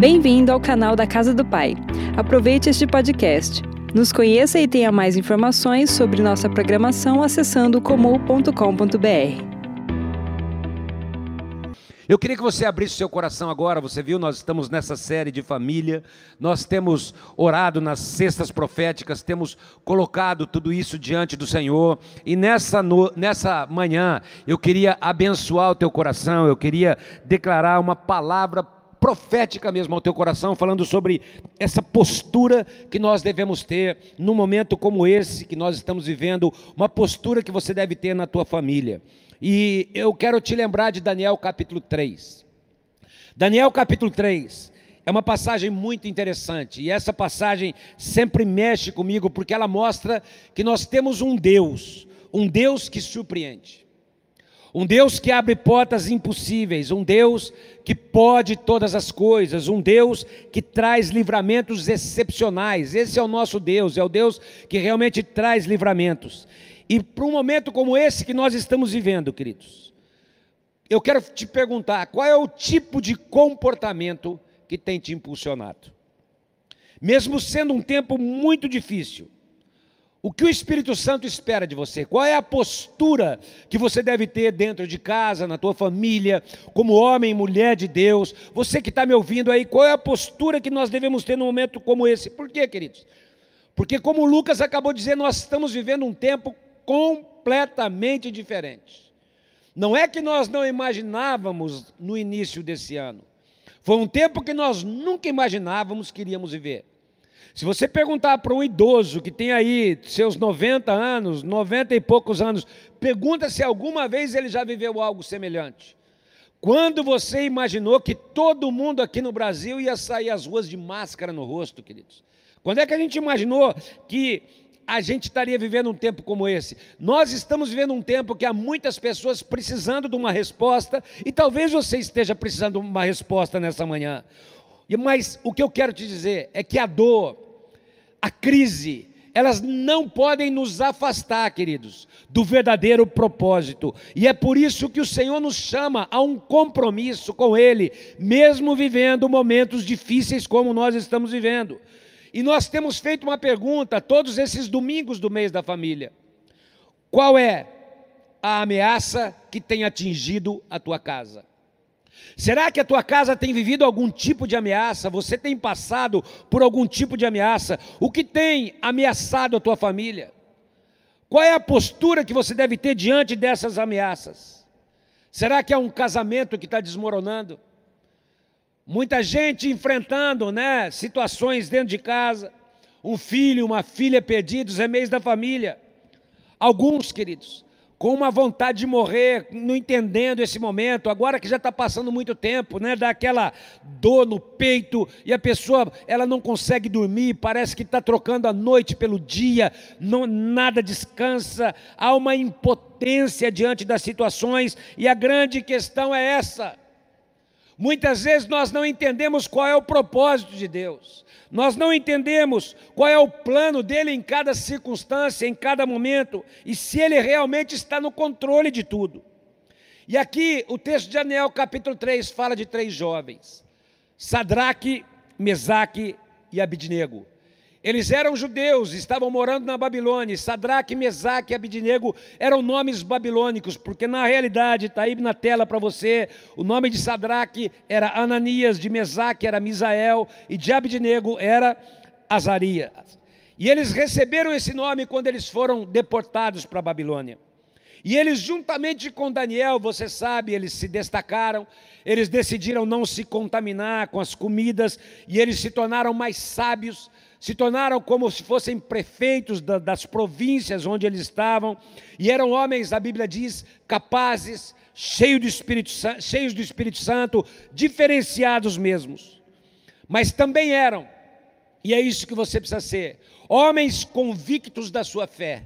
Bem-vindo ao canal da Casa do Pai. Aproveite este podcast. Nos conheça e tenha mais informações sobre nossa programação acessando comum.com.br. Eu queria que você abrisse seu coração agora. Você viu, nós estamos nessa série de família. Nós temos orado nas cestas proféticas, temos colocado tudo isso diante do Senhor. E nessa, no, nessa manhã, eu queria abençoar o teu coração, eu queria declarar uma palavra profética mesmo ao teu coração, falando sobre essa postura que nós devemos ter num momento como esse que nós estamos vivendo, uma postura que você deve ter na tua família. E eu quero te lembrar de Daniel capítulo 3. Daniel capítulo 3 é uma passagem muito interessante, e essa passagem sempre mexe comigo, porque ela mostra que nós temos um Deus, um Deus que surpreende. Um Deus que abre portas impossíveis, um Deus que pode todas as coisas, um Deus que traz livramentos excepcionais. Esse é o nosso Deus, é o Deus que realmente traz livramentos. E para um momento como esse que nós estamos vivendo, queridos, eu quero te perguntar: qual é o tipo de comportamento que tem te impulsionado? Mesmo sendo um tempo muito difícil, o que o Espírito Santo espera de você? Qual é a postura que você deve ter dentro de casa, na tua família, como homem e mulher de Deus? Você que está me ouvindo aí, qual é a postura que nós devemos ter num momento como esse? Por quê, queridos? Porque, como Lucas acabou de dizer, nós estamos vivendo um tempo completamente diferente. Não é que nós não imaginávamos no início desse ano. Foi um tempo que nós nunca imaginávamos que iríamos viver. Se você perguntar para um idoso que tem aí seus 90 anos, 90 e poucos anos, pergunta se alguma vez ele já viveu algo semelhante. Quando você imaginou que todo mundo aqui no Brasil ia sair às ruas de máscara no rosto, queridos? Quando é que a gente imaginou que a gente estaria vivendo um tempo como esse? Nós estamos vivendo um tempo que há muitas pessoas precisando de uma resposta, e talvez você esteja precisando de uma resposta nessa manhã. Mas o que eu quero te dizer é que a dor, a crise, elas não podem nos afastar, queridos, do verdadeiro propósito. E é por isso que o Senhor nos chama a um compromisso com Ele, mesmo vivendo momentos difíceis como nós estamos vivendo. E nós temos feito uma pergunta todos esses domingos do mês da família: qual é a ameaça que tem atingido a tua casa? Será que a tua casa tem vivido algum tipo de ameaça? Você tem passado por algum tipo de ameaça? O que tem ameaçado a tua família? Qual é a postura que você deve ter diante dessas ameaças? Será que é um casamento que está desmoronando? Muita gente enfrentando né, situações dentro de casa, um filho, uma filha perdidos, é mês da família. Alguns, queridos, com uma vontade de morrer, não entendendo esse momento, agora que já está passando muito tempo, né, dá aquela dor no peito e a pessoa ela não consegue dormir, parece que está trocando a noite pelo dia, não, nada descansa, há uma impotência diante das situações e a grande questão é essa. Muitas vezes nós não entendemos qual é o propósito de Deus. Nós não entendemos qual é o plano dele em cada circunstância, em cada momento, e se ele realmente está no controle de tudo. E aqui o texto de Daniel, capítulo 3, fala de três jovens: Sadraque, Mesaque e Abidnego. Eles eram judeus, estavam morando na Babilônia. Sadraque, Mesaque e Abidinego eram nomes babilônicos, porque na realidade, está aí na tela para você, o nome de Sadraque era Ananias, de Mesaque era Misael e de Abidinego era Azarias. E eles receberam esse nome quando eles foram deportados para a Babilônia. E eles, juntamente com Daniel, você sabe, eles se destacaram, eles decidiram não se contaminar com as comidas, e eles se tornaram mais sábios, se tornaram como se fossem prefeitos da, das províncias onde eles estavam, e eram homens, a Bíblia diz, capazes, cheios do Espírito, cheios do Espírito Santo, diferenciados mesmos. Mas também eram, e é isso que você precisa ser, homens convictos da sua fé,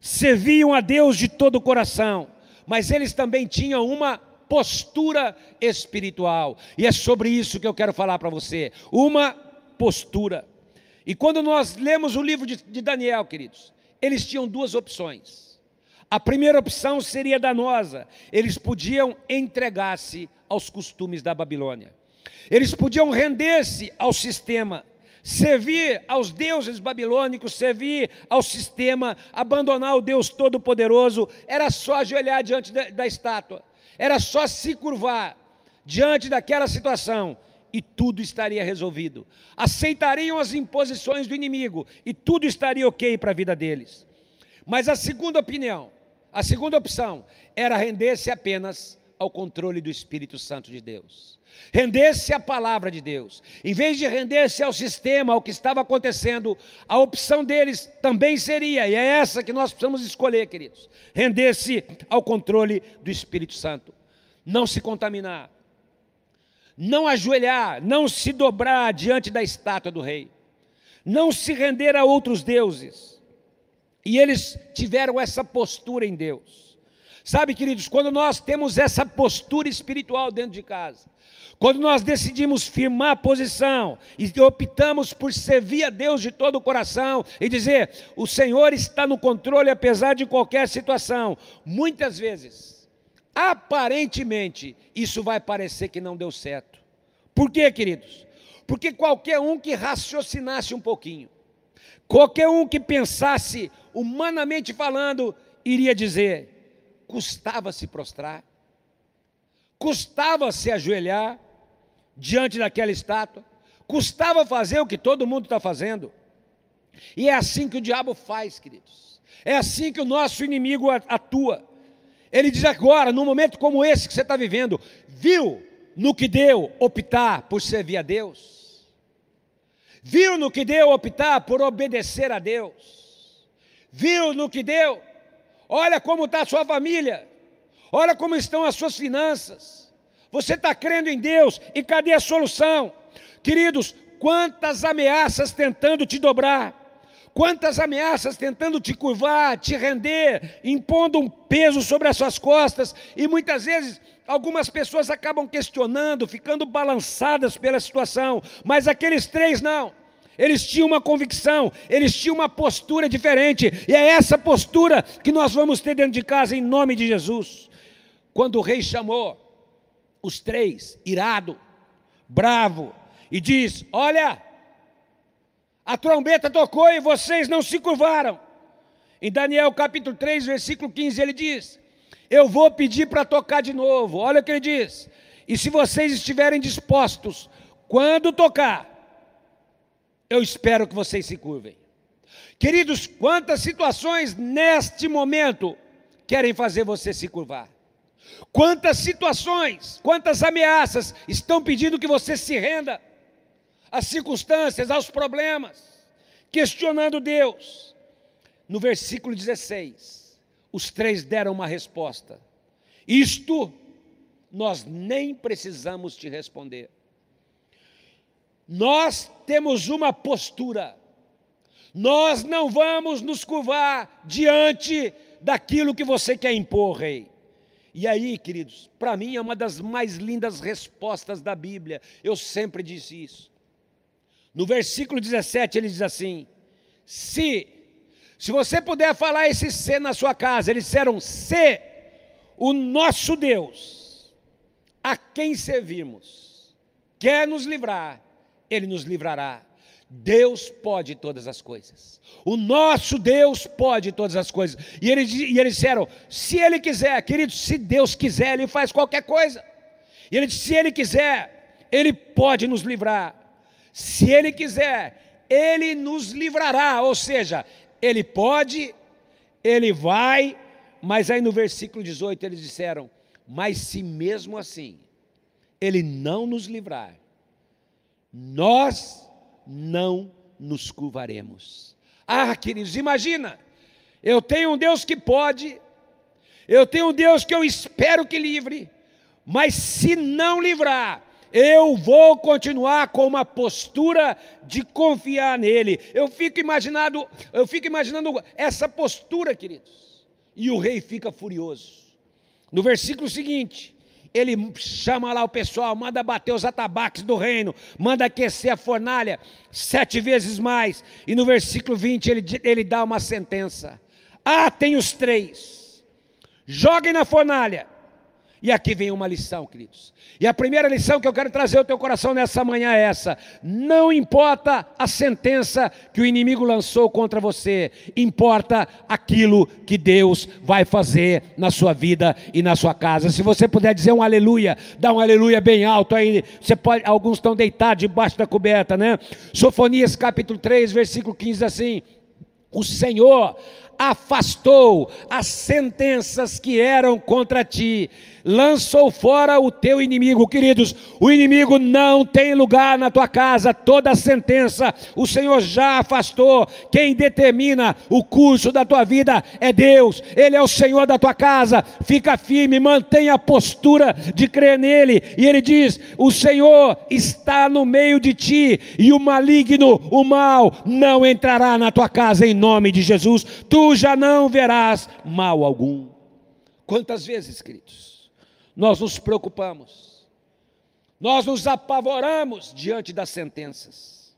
serviam a Deus de todo o coração, mas eles também tinham uma postura espiritual, e é sobre isso que eu quero falar para você, uma postura. E quando nós lemos o livro de, de Daniel, queridos, eles tinham duas opções. A primeira opção seria danosa, eles podiam entregar-se aos costumes da Babilônia. Eles podiam render-se ao sistema, servir aos deuses babilônicos, servir ao sistema, abandonar o Deus Todo-Poderoso, era só ajoelhar diante da, da estátua, era só se curvar diante daquela situação e tudo estaria resolvido. Aceitariam as imposições do inimigo e tudo estaria ok para a vida deles. Mas a segunda opinião, a segunda opção, era render-se apenas ao controle do Espírito Santo de Deus. Render-se à palavra de Deus. Em vez de render-se ao sistema, ao que estava acontecendo, a opção deles também seria, e é essa que nós precisamos escolher, queridos: render-se ao controle do Espírito Santo. Não se contaminar, não ajoelhar, não se dobrar diante da estátua do rei, não se render a outros deuses. E eles tiveram essa postura em Deus. Sabe, queridos, quando nós temos essa postura espiritual dentro de casa, quando nós decidimos firmar a posição e optamos por servir a Deus de todo o coração e dizer: o Senhor está no controle apesar de qualquer situação, muitas vezes, aparentemente, isso vai parecer que não deu certo. Por quê, queridos? Porque qualquer um que raciocinasse um pouquinho, qualquer um que pensasse humanamente falando, iria dizer: custava se prostrar, custava se ajoelhar, diante daquela estátua. Custava fazer o que todo mundo está fazendo. E é assim que o diabo faz, queridos. É assim que o nosso inimigo atua. Ele diz agora, num momento como esse que você está vivendo, viu no que deu optar por servir a Deus? Viu no que deu optar por obedecer a Deus? Viu no que deu? Olha como está a sua família, olha como estão as suas finanças, você está crendo em Deus e cadê a solução? Queridos, quantas ameaças tentando te dobrar, quantas ameaças tentando te curvar, te render, impondo um peso sobre as suas costas, e muitas vezes algumas pessoas acabam questionando, ficando balançadas pela situação, mas aqueles três não. Eles tinham uma convicção, eles tinham uma postura diferente, e é essa postura que nós vamos ter dentro de casa em nome de Jesus. Quando o rei chamou os três, irado, bravo, e diz: Olha, a trombeta tocou e vocês não se curvaram. Em Daniel capítulo 3, versículo 15, ele diz: Eu vou pedir para tocar de novo. Olha o que ele diz. E se vocês estiverem dispostos, quando tocar, eu espero que vocês se curvem. Queridos, quantas situações neste momento querem fazer você se curvar? Quantas situações, quantas ameaças estão pedindo que você se renda às circunstâncias, aos problemas, questionando Deus. No versículo 16, os três deram uma resposta. Isto nós nem precisamos te responder. Nós temos uma postura. Nós não vamos nos curvar diante daquilo que você quer impor, rei. E aí, queridos, para mim é uma das mais lindas respostas da Bíblia. Eu sempre disse isso. No versículo 17 ele diz assim: Se, se você puder falar esse se na sua casa, eles disseram: Se o nosso Deus, a quem servimos, quer nos livrar, ele nos livrará Deus pode todas as coisas. O nosso Deus pode todas as coisas. E eles, e eles disseram: se Ele quiser, querido, se Deus quiser, Ele faz qualquer coisa. E ele disse: se Ele quiser, Ele pode nos livrar. Se Ele quiser, Ele nos livrará. Ou seja, Ele pode, Ele vai. Mas aí no versículo 18 eles disseram: mas se mesmo assim Ele não nos livrar, nós não nos curvaremos. Ah, queridos, imagina, eu tenho um Deus que pode, eu tenho um Deus que eu espero que livre, mas se não livrar, eu vou continuar com uma postura de confiar nele. Eu fico imaginando, eu fico imaginando essa postura, queridos. E o rei fica furioso. No versículo seguinte, ele chama lá o pessoal, manda bater os atabaques do reino, manda aquecer a fornalha sete vezes mais. E no versículo 20 ele, ele dá uma sentença: Ah, tem os três, joguem na fornalha, E aqui vem uma lição, queridos. E a primeira lição que eu quero trazer ao teu coração nessa manhã é essa: não importa a sentença que o inimigo lançou contra você, importa aquilo que Deus vai fazer na sua vida e na sua casa. Se você puder dizer um aleluia, dá um aleluia bem alto aí. Você pode, alguns estão deitados debaixo da coberta, né? Sofonias capítulo 3, versículo 15 assim: O Senhor afastou as sentenças que eram contra ti lançou fora o teu inimigo, queridos. O inimigo não tem lugar na tua casa, toda sentença o Senhor já afastou. Quem determina o curso da tua vida é Deus, Ele é o Senhor da tua casa. Fica firme, mantenha a postura de crer nele. E ele diz: O Senhor está no meio de ti, e o maligno, o mal, não entrará na tua casa em nome de Jesus. Tu já não verás mal algum. Quantas vezes, queridos? Nós nos preocupamos, nós nos apavoramos diante das sentenças.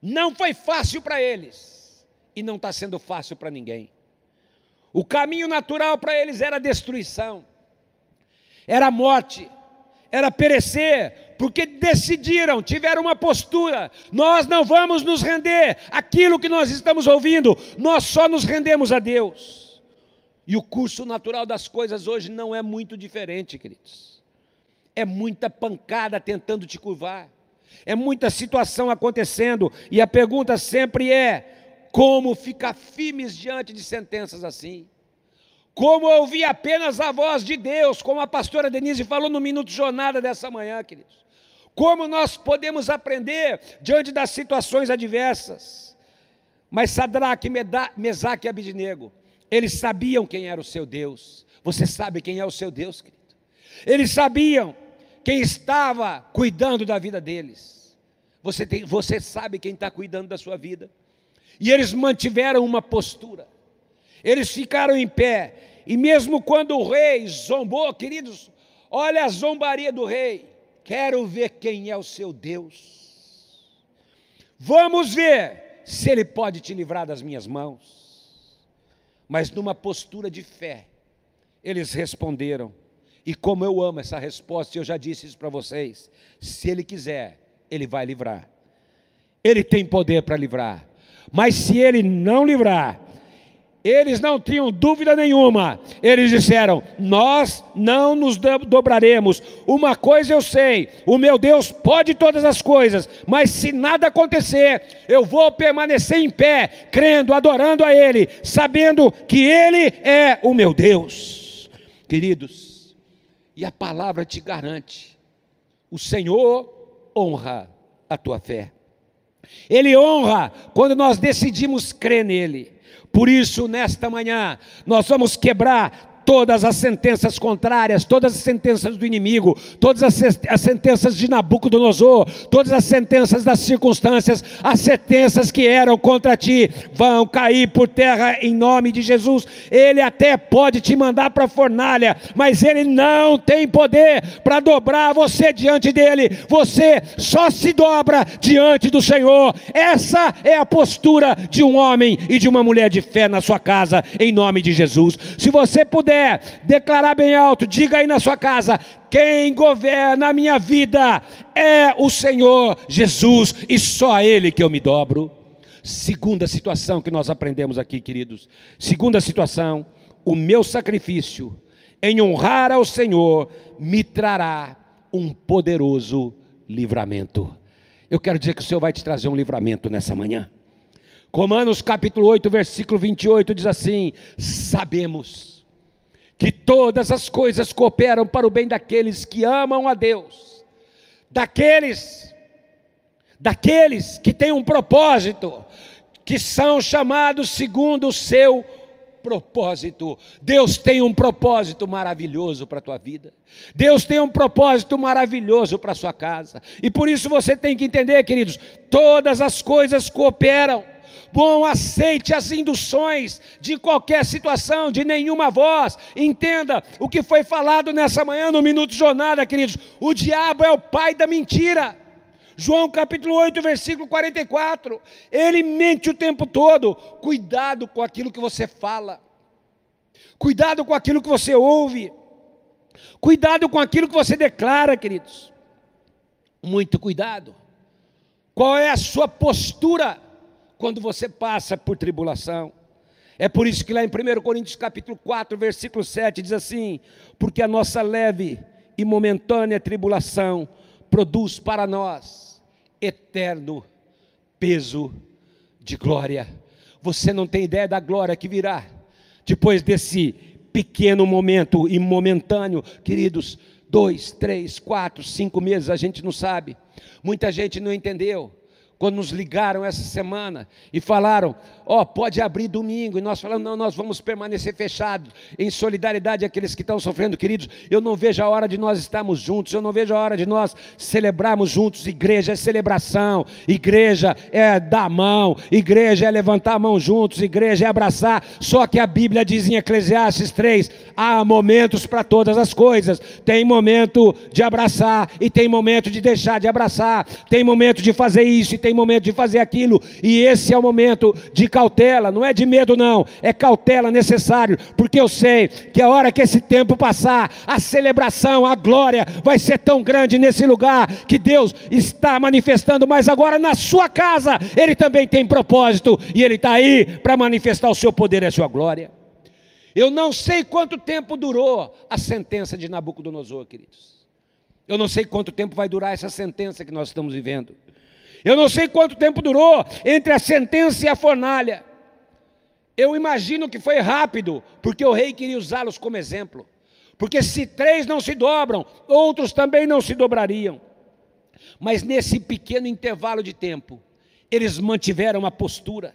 Não foi fácil para eles e não está sendo fácil para ninguém. O caminho natural para eles era destruição, era morte, era perecer, porque decidiram, tiveram uma postura: nós não vamos nos render aquilo que nós estamos ouvindo, nós só nos rendemos a Deus. E o curso natural das coisas hoje não é muito diferente, queridos. É muita pancada tentando te curvar, é muita situação acontecendo, e a pergunta sempre é: como ficar firmes diante de sentenças assim? Como ouvir apenas a voz de Deus, como a pastora Denise falou no Minuto Jornada dessa manhã, queridos. Como nós podemos aprender diante das situações adversas. Mas Sadraque, Mesaque e Abidinego eles sabiam quem era o seu Deus. Você sabe quem é o seu Deus, querido? Eles sabiam quem estava cuidando da vida deles. Você, tem, você sabe quem está cuidando da sua vida. E eles mantiveram uma postura. Eles ficaram em pé. E mesmo quando o rei zombou, queridos, olha a zombaria do rei. Quero ver quem é o seu Deus. Vamos ver se ele pode te livrar das minhas mãos mas numa postura de fé. Eles responderam. E como eu amo essa resposta, eu já disse isso para vocês: se Ele quiser, Ele vai livrar. Ele tem poder para livrar. Mas se Ele não livrar, eles não tinham dúvida nenhuma. Eles disseram: Nós não nos dobraremos. Uma coisa eu sei: o meu Deus pode todas as coisas, mas se nada acontecer, eu vou permanecer em pé, crendo, adorando a Ele, sabendo que Ele é o meu Deus. Queridos, e a palavra te garante: o Senhor honra a tua fé. Ele honra quando nós decidimos crer nele. Por isso, nesta manhã, nós vamos quebrar todas as sentenças contrárias, todas as sentenças do inimigo, todas as, as, sentenças de Nabucodonosor, todas as sentenças das circunstâncias, as sentenças que eram contra ti, vão cair por terra em nome de Jesus. Ele até pode te mandar para a fornalha, mas ele não tem poder para dobrar você diante dele. Você só se dobra diante do Senhor. Essa é a postura de um homem e de uma mulher de fé na sua casa, em nome de Jesus. Se você puder declarar bem alto, diga aí na sua casa: quem governa a minha vida é o Senhor Jesus e só a Ele que eu me dobro. Segunda situação que nós aprendemos aqui, queridos. Segunda situação, o meu sacrifício em honrar ao Senhor me trará um poderoso livramento. Eu quero dizer que o Senhor vai te trazer um livramento nessa manhã. Romanos capítulo 8, versículo 28 diz assim: Sabemos que todas as coisas cooperam para o bem daqueles que amam a Deus, daqueles, daqueles que têm um propósito, que são chamados segundo o seu propósito. Deus tem um propósito maravilhoso para a tua vida. Deus tem um propósito maravilhoso para a sua casa. E por isso você tem que entender, queridos, todas as coisas cooperam Bom, aceite as induções de qualquer situação, de nenhuma voz. Entenda o que foi falado nessa manhã no Minuto Jornada, queridos. O diabo é o pai da mentira. João capítulo 8, versículo 44. Ele mente o tempo todo. Cuidado com aquilo que você fala. Cuidado com aquilo que você ouve. Cuidado com aquilo que você declara, queridos. Muito cuidado. Qual é a sua postura quando você passa por tribulação? É por isso que lá em 1 Coríntios capítulo 4, versículo 7 diz assim: "Porque a nossa leve e momentânea tribulação produz para nós eterno peso de glória." Você não tem ideia da glória que virá depois desse pequeno momento e momentâneo, queridos, dois, três, quatro, cinco meses, a gente não sabe. Muita gente não entendeu quando nos ligaram essa semana e falaram: Ó, oh, pode abrir domingo. E nós falamos: Não, nós vamos permanecer fechados, em solidariedade àqueles que estão sofrendo, queridos. Eu não vejo a hora de nós estarmos juntos, eu não vejo a hora de nós celebrarmos juntos. Igreja é celebração, igreja é dar a mão, igreja é levantar a mão juntos, igreja é abraçar. Só que a Bíblia diz em Eclesiastes 3: há momentos para todas as coisas. Tem momento de abraçar e tem momento de deixar de abraçar, tem momento de fazer isso e tem tem momento de fazer aquilo, e esse é o momento de cautela, não é de medo, não, é cautela necessário, porque eu sei que a hora que esse tempo passar, a celebração, a glória vai ser tão grande nesse lugar que Deus está manifestando, mas agora na sua casa, Ele também tem propósito, e Ele está aí para manifestar o seu poder e a sua glória. Eu não sei quanto tempo durou a sentença de Nabucodonosor, queridos. Eu não sei quanto tempo vai durar essa sentença que nós estamos vivendo. Eu não sei quanto tempo durou entre a sentença e a fornalha. Eu imagino que foi rápido, porque o rei queria usá-los como exemplo. Porque se três não se dobram, outros também não se dobrariam. Mas nesse pequeno intervalo de tempo, eles mantiveram a postura.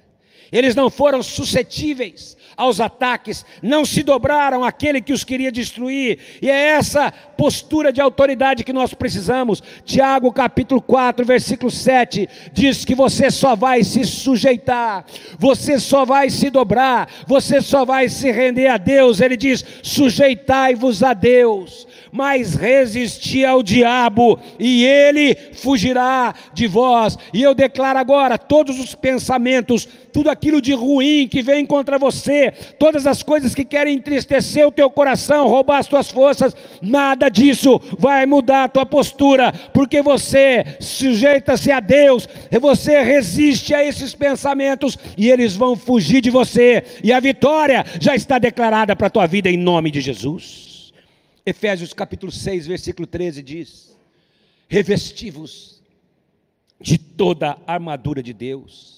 Eles não foram suscetíveis aos ataques, não se dobraram àquele que os queria destruir. E é essa postura de autoridade que nós precisamos. Tiago capítulo 4, versículo 7 diz que você só vai se sujeitar, você só vai se dobrar, você só vai se render a Deus. Ele diz: "Sujeitai-vos a Deus" mas resisti ao diabo, e ele fugirá de vós. E eu declaro agora: todos os pensamentos, tudo aquilo de ruim que vem contra você, todas as coisas que querem entristecer o teu coração, roubar as tuas forças, nada disso vai mudar a tua postura, porque você sujeita-se a Deus, você resiste a esses pensamentos, e eles vão fugir de você, e a vitória já está declarada para a tua vida em nome de Jesus. Efésios capítulo 6, versículo 13 diz: Revesti-vos de toda a armadura de Deus,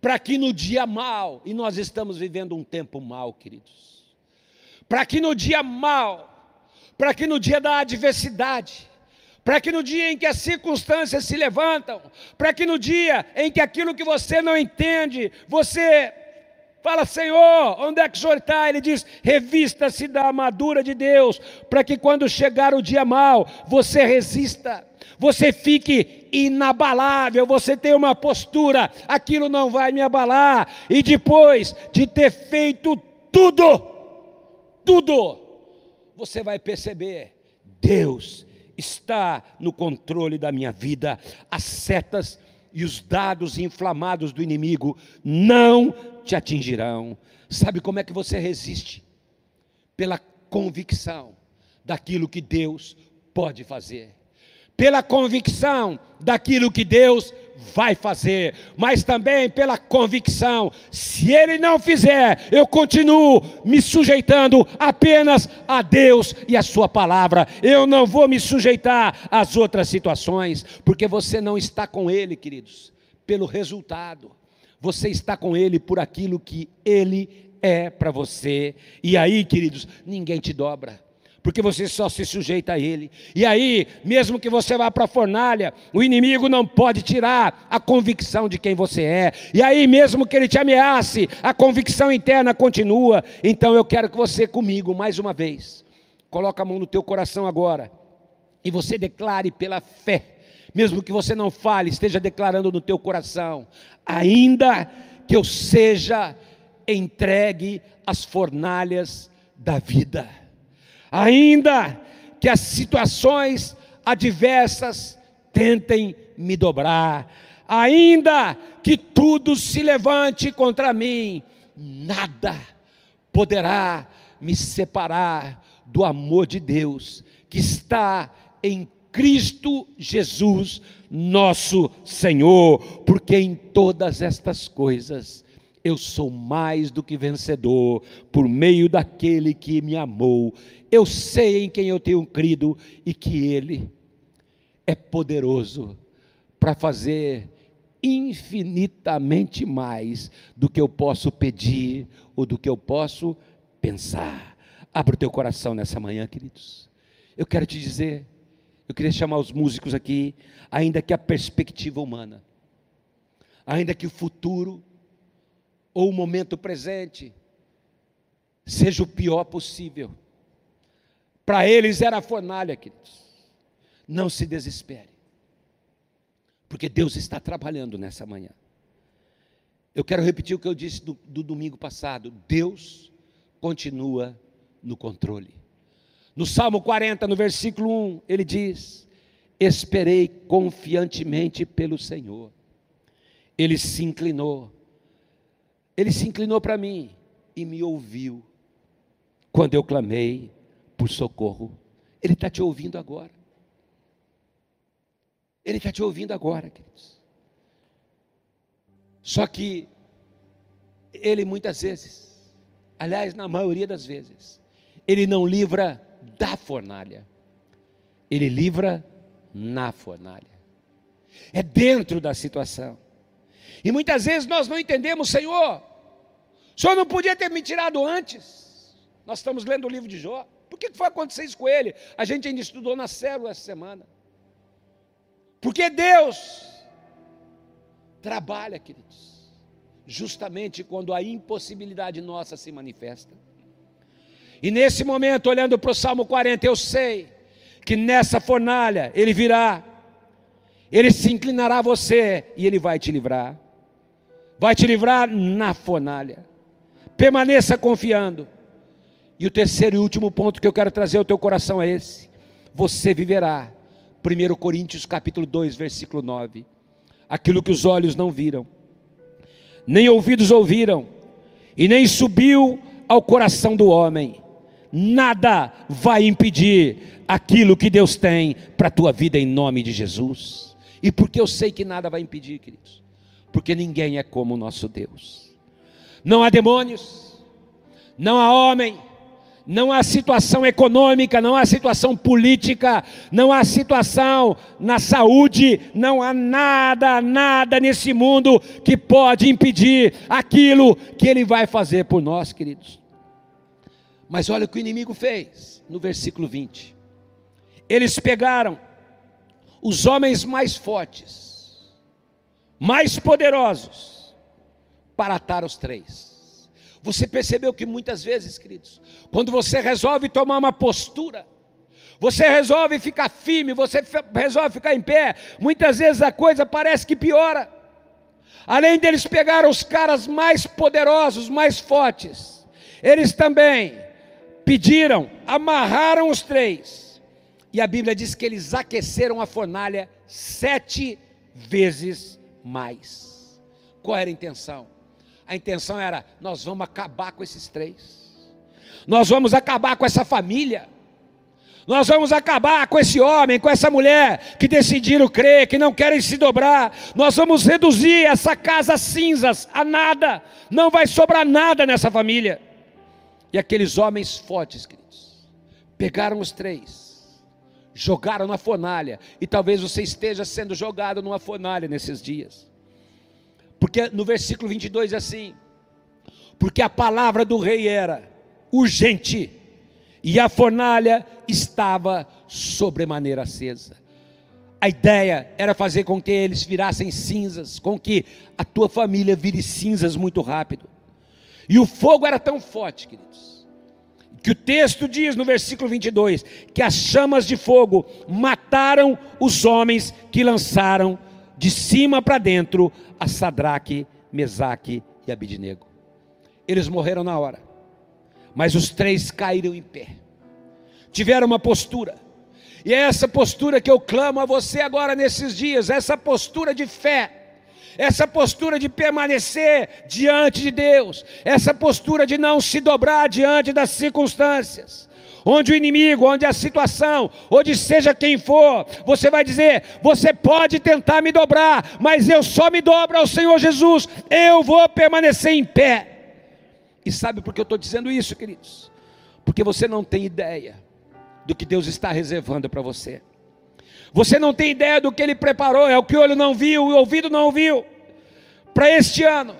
para que no dia mal, e nós estamos vivendo um tempo mal, queridos, para que no dia mal, para que no dia da adversidade, para que no dia em que as circunstâncias se levantam, para que no dia em que aquilo que você não entende, você Fala, Senhor, onde é que o Senhor está? Ele diz: revista-se da armadura de Deus, para que quando chegar o dia mal, você resista, você fique inabalável, você tenha uma postura, aquilo não vai me abalar, e depois de ter feito tudo, tudo, você vai perceber: Deus está no controle da minha vida, as setas e os dados inflamados do inimigo não te atingirão. Sabe como é que você resiste? Pela convicção daquilo que Deus pode fazer, pela convicção daquilo que Deus vai fazer, mas também pela convicção: se Ele não fizer, eu continuo me sujeitando apenas a Deus e a Sua palavra. Eu não vou me sujeitar às outras situações, porque você não está com Ele, queridos, pelo resultado, você está com Ele por aquilo que Ele é para você, e aí, queridos, ninguém te dobra porque você só se sujeita a Ele. E aí, mesmo que você vá para a fornalha, o inimigo não pode tirar a convicção de quem você é. E aí, mesmo que ele te ameace, a convicção interna continua. Então eu quero que você comigo, mais uma vez, coloque a mão no teu coração agora, e você declare pela fé, mesmo que você não fale, esteja declarando no teu coração, ainda que eu seja entregue às fornalhas da vida ainda que as situações adversas tentem me dobrar, ainda que tudo se levante contra mim, nada poderá me separar do amor de Deus que está em Cristo Jesus, nosso Senhor, porque em todas estas coisas eu sou mais do que vencedor por meio daquele que me amou. Eu sei em quem eu tenho crido e que Ele é poderoso para fazer infinitamente mais do que eu posso pedir ou do que eu posso pensar. Abra o teu coração nessa manhã, queridos. Eu quero te dizer, eu queria chamar os músicos aqui, ainda que a perspectiva humana, ainda que o futuro ou o momento presente seja o pior possível. Para eles era fornalha, queridos. Não se desespere, porque Deus está trabalhando nessa manhã. Eu quero repetir o que eu disse do, do domingo passado: Deus continua no controle. No Salmo 40, no versículo 1, ele diz: Esperei confiantemente pelo Senhor. Ele se inclinou ele se inclinou para mim e me ouviu quando eu clamei por socorro. Ele está te ouvindo agora. Ele está te ouvindo agora, queridos. Só que ele muitas vezes, aliás, na maioria das vezes, ele não livra da fornalha, ele livra na fornalha. É dentro da situação. E muitas vezes nós não entendemos, Senhor, o Senhor não podia ter me tirado antes. Nós estamos lendo o livro de Jó. Por que foi acontecer isso com ele? A gente ainda estudou na célula essa semana. Porque Deus trabalha, queridos, justamente quando a impossibilidade nossa se manifesta. E nesse momento, olhando para o Salmo 40, eu sei que nessa fornalha ele virá, ele se inclinará a você e ele vai te livrar. Vai te livrar na fornalha. Permaneça confiando. E o terceiro e último ponto que eu quero trazer ao teu coração é esse. Você viverá. 1 Coríntios capítulo 2, versículo 9. Aquilo que os olhos não viram, nem ouvidos ouviram, e nem subiu ao coração do homem. Nada vai impedir aquilo que Deus tem para a tua vida em nome de Jesus. E porque eu sei que nada vai impedir, queridos? Porque ninguém é como o nosso Deus não há demônios, não há homem, não há situação econômica, não há situação política, não há situação na saúde, não há nada, nada nesse mundo que pode impedir aquilo que ele vai fazer por nós, queridos. Mas olha o que o inimigo fez no versículo 20. Eles pegaram os homens mais fortes, mais poderosos, para atar os três. Você percebeu que muitas vezes, queridos, quando você resolve tomar uma postura, você resolve ficar firme, você resolve ficar em pé, muitas vezes a coisa parece que piora. Além deles pegar os caras mais poderosos, mais fortes, eles também pediram, amarraram os três. E a Bíblia diz que eles aqueceram a fornalha sete vezes mais. Qual era a intenção? A intenção era: nós vamos acabar com esses três, nós vamos acabar com essa família, nós vamos acabar com esse homem, com essa mulher que decidiram crer, que não querem se dobrar. Nós vamos reduzir essa casa cinzas a nada. Não vai sobrar nada nessa família. E aqueles homens fortes, queridos, pegaram os três, jogaram na fornalha. E talvez você esteja sendo jogado numa fornalha nesses dias. Porque no versículo 22 é assim: Porque a palavra do rei era urgente, e a fornalha estava sobremaneira acesa. A ideia era fazer com que eles virassem cinzas, com que a tua família vire cinzas muito rápido. E o fogo era tão forte, queridos, que o texto diz no versículo 22 que as chamas de fogo mataram os homens que lançaram de cima para dentro a Sadraque, Mesaque e Abidnego. Eles morreram na hora, mas os três caíram em pé, tiveram uma postura, e é essa postura que eu clamo a você agora nesses dias, essa postura de fé, essa postura de permanecer diante de Deus, essa postura de não se dobrar diante das circunstâncias. Onde o inimigo, onde a situação, onde seja quem for, você vai dizer: você pode tentar me dobrar, mas eu só me dobro ao Senhor Jesus, eu vou permanecer em pé. E sabe por que eu estou dizendo isso, queridos? Porque você não tem ideia do que Deus está reservando para você. Você não tem ideia do que Ele preparou, é o que o olho não viu, o ouvido não ouviu, para este ano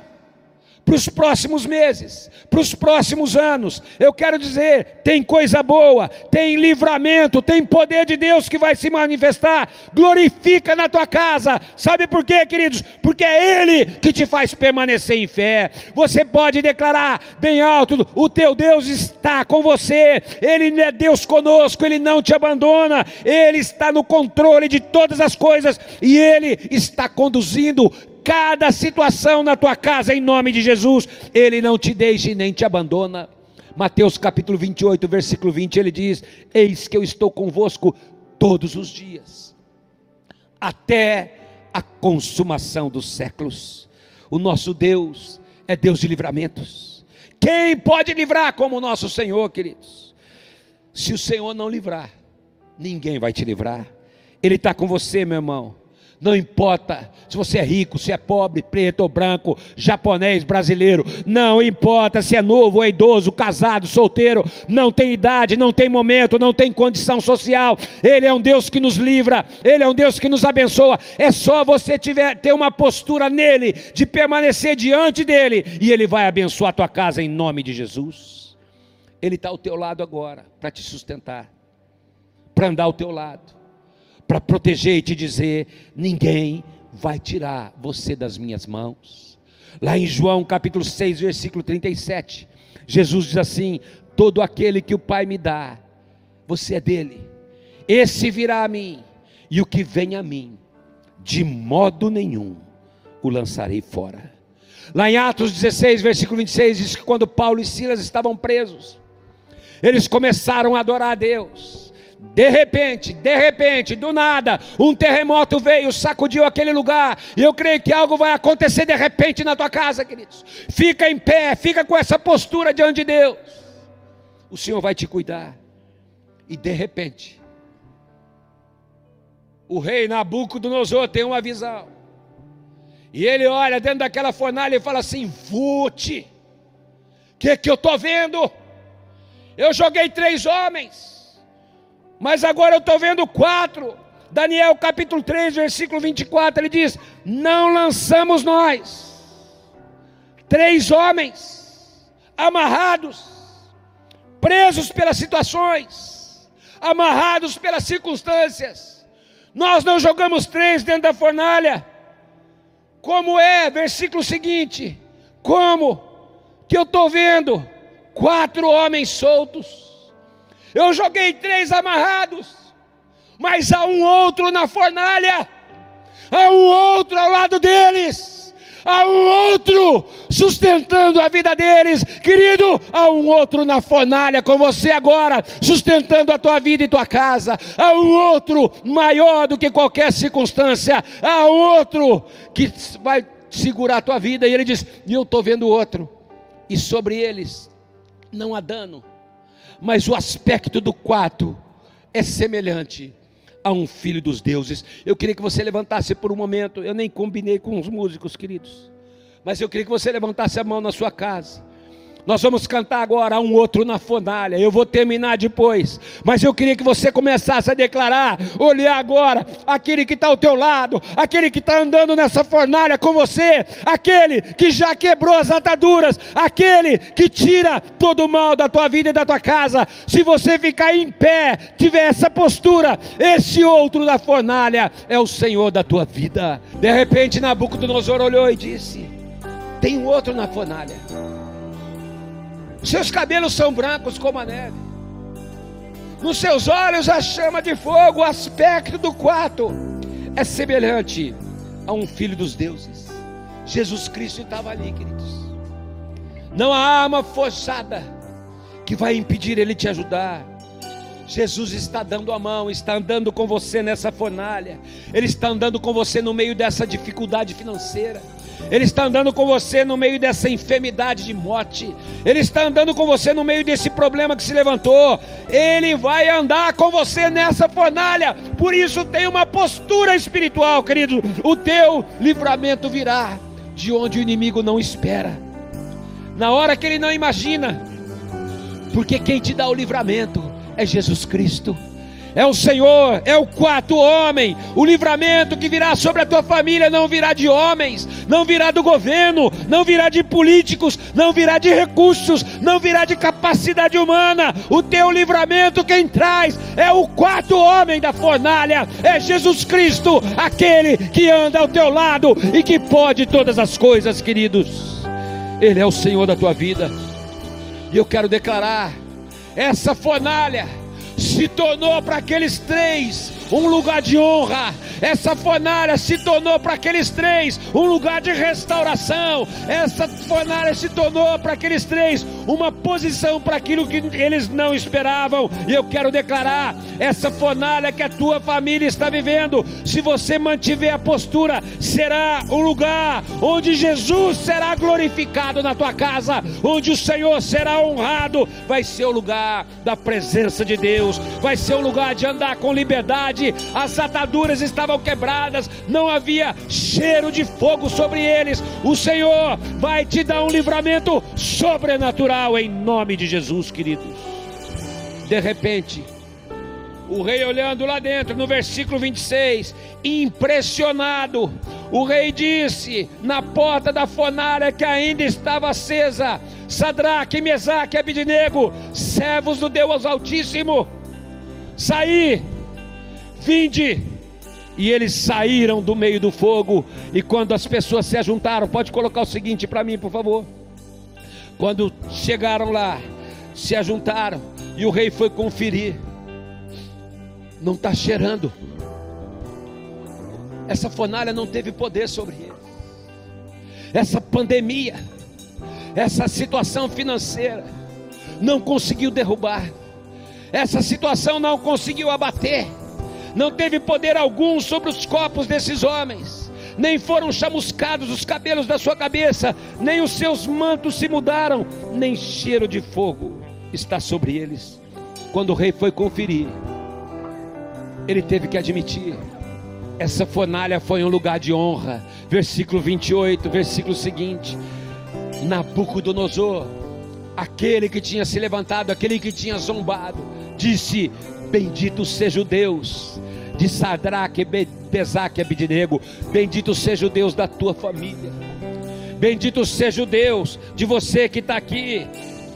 para os próximos meses, para os próximos anos. Eu quero dizer: tem coisa boa, tem livramento, tem poder de Deus que vai se manifestar. Glorifica na tua casa. Sabe por quê, queridos? Porque é Ele que te faz permanecer em fé. Você pode declarar bem alto: o teu Deus está com você, Ele é Deus conosco, Ele não te abandona, Ele está no controle de todas as coisas e Ele está conduzindo cada situação na tua casa, em nome de Jesus, Ele não te deixa e nem te abandona. Mateus capítulo 28, versículo 20, ele diz: Eis que eu estou convosco todos os dias, até a consumação dos séculos. O nosso Deus é Deus de livramentos. Quem pode livrar como o nosso Senhor, queridos? Se o Senhor não livrar, ninguém vai te livrar. Ele está com você, meu irmão. Não importa se você é rico, se é pobre, preto ou branco, japonês, brasileiro. Não importa se é novo ou é idoso, casado, solteiro. Não tem idade, não tem momento, não tem condição social. Ele é um Deus que nos livra. Ele é um Deus que nos abençoa. É só você tiver, ter uma postura nele, de permanecer diante dele. E ele vai abençoar a tua casa em nome de Jesus. Ele está ao teu lado agora para te sustentar, para andar ao teu lado para proteger e te dizer: ninguém vai tirar você das minhas mãos. Lá em João capítulo 6, versículo 37, Jesus diz assim: Todo aquele que o Pai me dá, você é dele, esse virá a mim, e o que vem a mim, de modo nenhum o lançarei fora. Lá em Atos 16, versículo 26, diz que quando Paulo e Silas estavam presos, eles começaram a adorar a Deus. De repente, de repente, do nada, um terremoto veio, sacudiu aquele lugar, e eu creio que algo vai acontecer de repente na tua casa, queridos. Fica em pé, fica com essa postura diante de Deus. O Senhor vai te cuidar. E de repente, o rei Nabucodonosor tem uma visão. E ele olha dentro daquela fornalha e fala assim: Vute, o que, que eu estou vendo? Eu joguei três homens mas agora eu estou vendo quatro. Daniel capítulo 3, versículo 24, ele diz: Não lançamos nós, três homens, amarrados, presos pelas situações, amarrados pelas circunstâncias. Nós não jogamos três dentro da fornalha. Como é, versículo seguinte: Como que eu estou vendo quatro homens soltos? Eu joguei três amarrados, mas há um outro na fornalha, há um outro ao lado deles, há um outro sustentando a vida deles, querido, há um outro na fornalha com você agora, sustentando a tua vida e tua casa, há um outro maior do que qualquer circunstância, há outro que vai segurar a tua vida, e ele diz: e eu estou vendo outro, e sobre eles não há dano mas o aspecto do quarto é semelhante a um filho dos deuses. Eu queria que você levantasse por um momento, eu nem combinei com os músicos, queridos, mas eu queria que você levantasse a mão na sua casa. Nós vamos cantar agora um outro na fornalha. Eu vou terminar depois. Mas eu queria que você começasse a declarar, olhar agora aquele que está ao teu lado, aquele que está andando nessa fornalha com você, aquele que já quebrou as ataduras, aquele que tira todo o mal da tua vida e da tua casa. Se você ficar em pé, tiver essa postura, esse outro da fornalha é o Senhor da tua vida. De repente Nabucodonosor olhou e disse: Tem outro na fornalha. Seus cabelos são brancos como a neve. Nos seus olhos a chama de fogo, o aspecto do quarto é semelhante a um filho dos deuses. Jesus Cristo estava ali, queridos. Não há arma forçada que vai impedir ele te ajudar. Jesus está dando a mão, está andando com você nessa fornalha, Ele está andando com você no meio dessa dificuldade financeira. Ele está andando com você no meio dessa enfermidade de morte. Ele está andando com você no meio desse problema que se levantou. Ele vai andar com você nessa fornalha. Por isso, tem uma postura espiritual, querido. O teu livramento virá de onde o inimigo não espera, na hora que ele não imagina. Porque quem te dá o livramento é Jesus Cristo é o Senhor, é o quarto homem. O livramento que virá sobre a tua família não virá de homens, não virá do governo, não virá de políticos, não virá de recursos, não virá de capacidade humana. O teu livramento quem traz é o quarto homem da fornalha, é Jesus Cristo, aquele que anda ao teu lado e que pode todas as coisas, queridos. Ele é o Senhor da tua vida. E eu quero declarar essa fornalha se tornou para aqueles três um lugar de honra. Essa fornalha se tornou para aqueles três um lugar de restauração. Essa fornalha se tornou para aqueles três uma posição para aquilo que eles não esperavam. E eu quero declarar: essa fornalha que a tua família está vivendo, se você mantiver a postura, será um lugar onde Jesus será glorificado na tua casa, onde o Senhor será honrado. Vai ser o lugar da presença de Deus, vai ser o lugar de andar com liberdade as ataduras estavam quebradas, não havia cheiro de fogo sobre eles. O Senhor vai te dar um livramento sobrenatural em nome de Jesus, queridos. De repente, o rei olhando lá dentro, no versículo 26, impressionado, o rei disse na porta da fornalha que ainda estava acesa: Sadraque, Mesaque e Abidinego, servos do Deus Altíssimo, saí Vinde! E eles saíram do meio do fogo. E quando as pessoas se ajuntaram, pode colocar o seguinte para mim, por favor. Quando chegaram lá, se ajuntaram e o rei foi conferir. Não está cheirando. Essa fornalha não teve poder sobre ele. Essa pandemia, essa situação financeira, não conseguiu derrubar. Essa situação não conseguiu abater não teve poder algum sobre os corpos desses homens, nem foram chamuscados os cabelos da sua cabeça, nem os seus mantos se mudaram, nem cheiro de fogo está sobre eles. Quando o rei foi conferir, ele teve que admitir: essa fornalha foi um lugar de honra. Versículo 28, versículo seguinte: Nabucodonosor, aquele que tinha se levantado, aquele que tinha zombado, disse: Bendito seja o Deus de Sadraque, Pesaque e Abidinego. Bendito seja o Deus da tua família. Bendito seja o Deus de você que está aqui.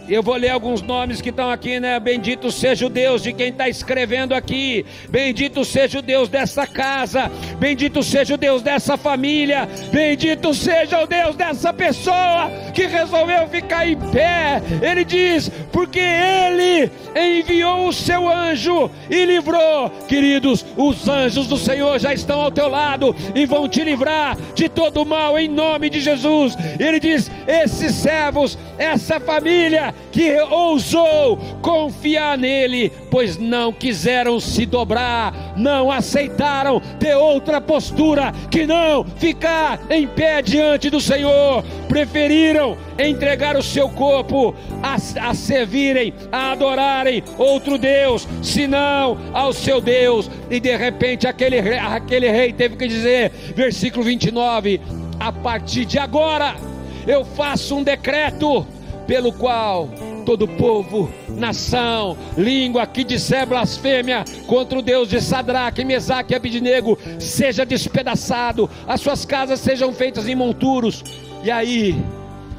Eu vou ler alguns nomes que estão aqui, né? Bendito seja o Deus de quem está escrevendo aqui. Bendito seja o Deus dessa casa. Bendito seja o Deus dessa família. Bendito seja o Deus dessa pessoa que resolveu ficar em pé. Ele diz: porque Ele enviou o seu anjo e livrou. Queridos, os anjos do Senhor já estão ao teu lado e vão te livrar de todo mal em nome de Jesus. Ele diz: esses servos, essa família que ousou confiar nele, pois não quiseram se dobrar, não aceitaram ter outra postura que não ficar em pé diante do Senhor, preferiram entregar o seu corpo a, a servirem, a adorarem outro Deus, senão ao seu Deus, e de repente aquele, aquele rei teve que dizer, versículo 29, a partir de agora eu faço um decreto pelo qual todo povo, nação, língua que disser blasfêmia contra o Deus de Sadraque, Mesaque e Abidinego seja despedaçado, as suas casas sejam feitas em monturos. E aí,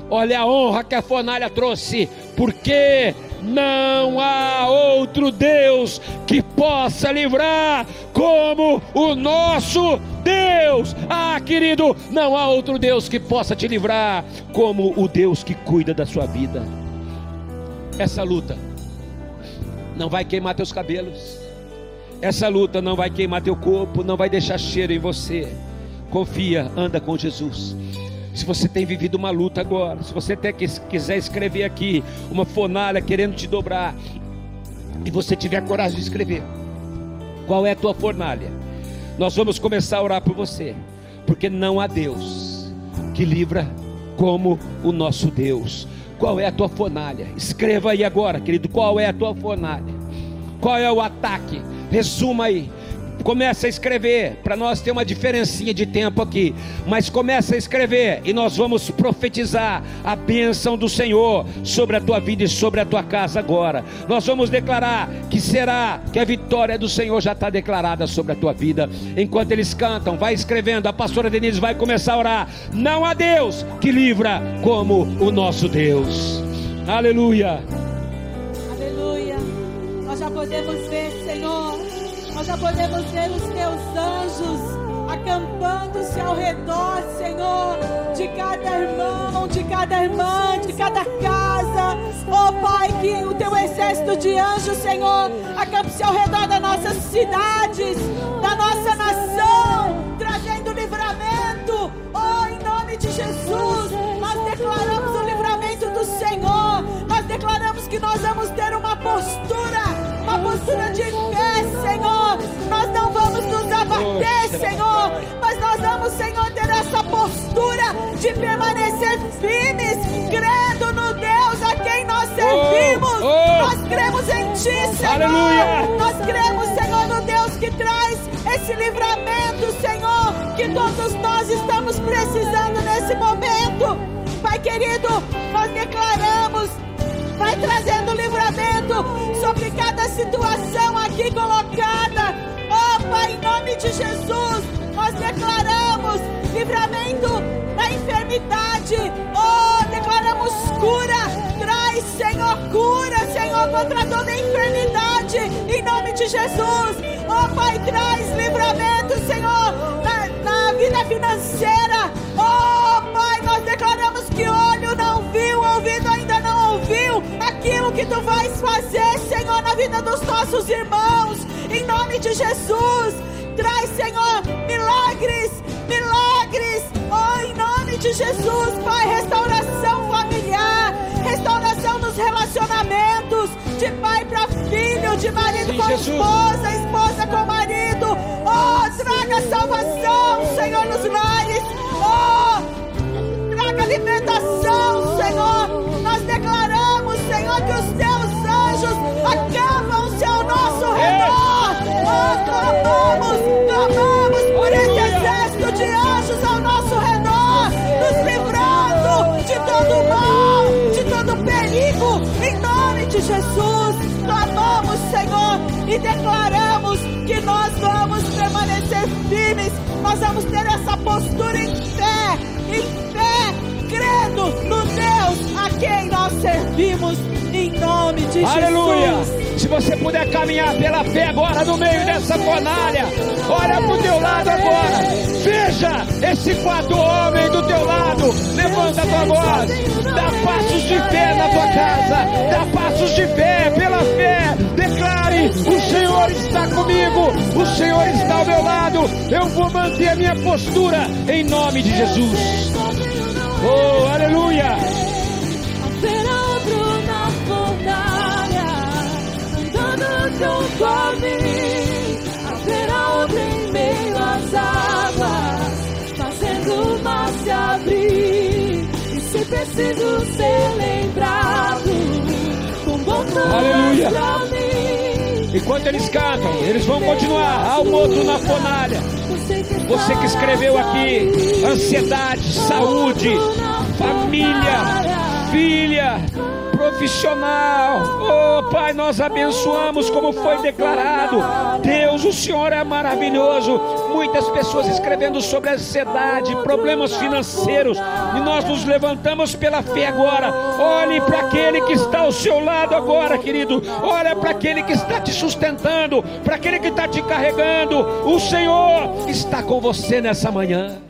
olha a honra que a fornalha trouxe, porque não há outro Deus que possa livrar como o nosso Deus. Ah, querido, não há outro Deus que possa te livrar como o Deus que cuida da sua vida. Essa luta não vai queimar teus cabelos. Essa luta não vai queimar teu corpo, não vai deixar cheiro em você. Confia, anda com Jesus. Se você tem vivido uma luta agora, se você até quiser escrever aqui uma fornalha querendo te dobrar, e você tiver coragem de escrever, qual é a tua fornalha? Nós vamos começar a orar por você, porque não há Deus que livra como o nosso Deus. Qual é a tua fornalha? Escreva aí agora, querido, qual é a tua fornalha? Qual é o ataque? Resuma aí. Começa a escrever, para nós ter uma diferencinha de tempo aqui, mas começa a escrever e nós vamos profetizar a bênção do Senhor sobre a tua vida e sobre a tua casa agora. Nós vamos declarar que será que a vitória do Senhor já está declarada sobre a tua vida. Enquanto eles cantam, vai escrevendo, a pastora Denise vai começar a orar. Não há Deus que livra como o nosso Deus. Aleluia. Aleluia. Nós já podemos ver, nós já podemos ver os teus anjos acampando-se ao redor, Senhor, de cada irmão, de cada irmã, de cada casa. Oh Pai, que o teu exército de anjos, Senhor, acampe-se ao redor das nossas cidades, da nossa nação, trazendo livramento. Oh, em nome de Jesus, nós declaramos o livramento do Senhor. Nós declaramos que nós vamos ter uma postura uma postura de não vamos nos abater, Senhor, mas nós vamos, Senhor, ter essa postura de permanecer firmes, crendo no Deus a quem nós oh, servimos. Oh, oh. Nós cremos em Ti, Senhor. Aleluia. Nós cremos, Senhor, no Deus que traz esse livramento, Senhor, que todos nós estamos precisando nesse momento. Pai querido, nós declaramos vai trazendo livramento sobre cada situação aqui colocada. Nome de Jesus, nós declaramos livramento da enfermidade. Oh, declaramos cura. Traz, Senhor, cura, Senhor, contra toda enfermidade. Em nome de Jesus. Oh, Pai, traz livramento, Senhor, na, na vida financeira. Oh, aquilo que tu vais fazer, Senhor, na vida dos nossos irmãos. Em nome de Jesus. Traz, Senhor, milagres, milagres. Oh, em nome de Jesus, Pai, restauração familiar, restauração nos relacionamentos, de pai para filho, de marido Sim, com Jesus. esposa, esposa com marido. Oh, traga salvação, Senhor, nos lares. Oh, traga alimentação, Senhor. Nós declaramos, Senhor, que os teus anjos acabam-se ao nosso redor. Oh, clamamos, clamamos por esse exército de anjos ao nosso redor, nos livrando de todo mal, de todo perigo, em nome de Jesus. Clamamos, Senhor, e declaramos que nós vamos permanecer firmes, nós vamos ter essa postura em fé, em fé, crendo no Deus a quem nós servimos, em nome de Aleluia. Jesus. Se você puder caminhar pela fé agora no meio dessa fornalha, olha para o teu lado agora. Veja esse quatro homem do teu lado. Levanta a tua voz. Dá passos de fé na tua casa. Dá passos de fé pela fé. Declare: O Senhor está comigo. O Senhor está ao meu lado. Eu vou manter a minha postura em nome de Jesus. Oh, aleluia! em meio às águas, fazendo o mar se abrir. E se preciso ser lembrado, com bom Aleluia. Enquanto eles cantam, eles vão continuar. Há um outro na fornalha. Você que escreveu aqui: ansiedade, saúde, família, filha profissional. Oh, Pai, nós abençoamos como foi declarado. Deus, o Senhor é maravilhoso. Muitas pessoas escrevendo sobre ansiedade, problemas financeiros, e nós nos levantamos pela fé agora. Olhe para aquele que está ao seu lado agora, querido. Olha para aquele que está te sustentando, para aquele que está te carregando. O Senhor está com você nessa manhã.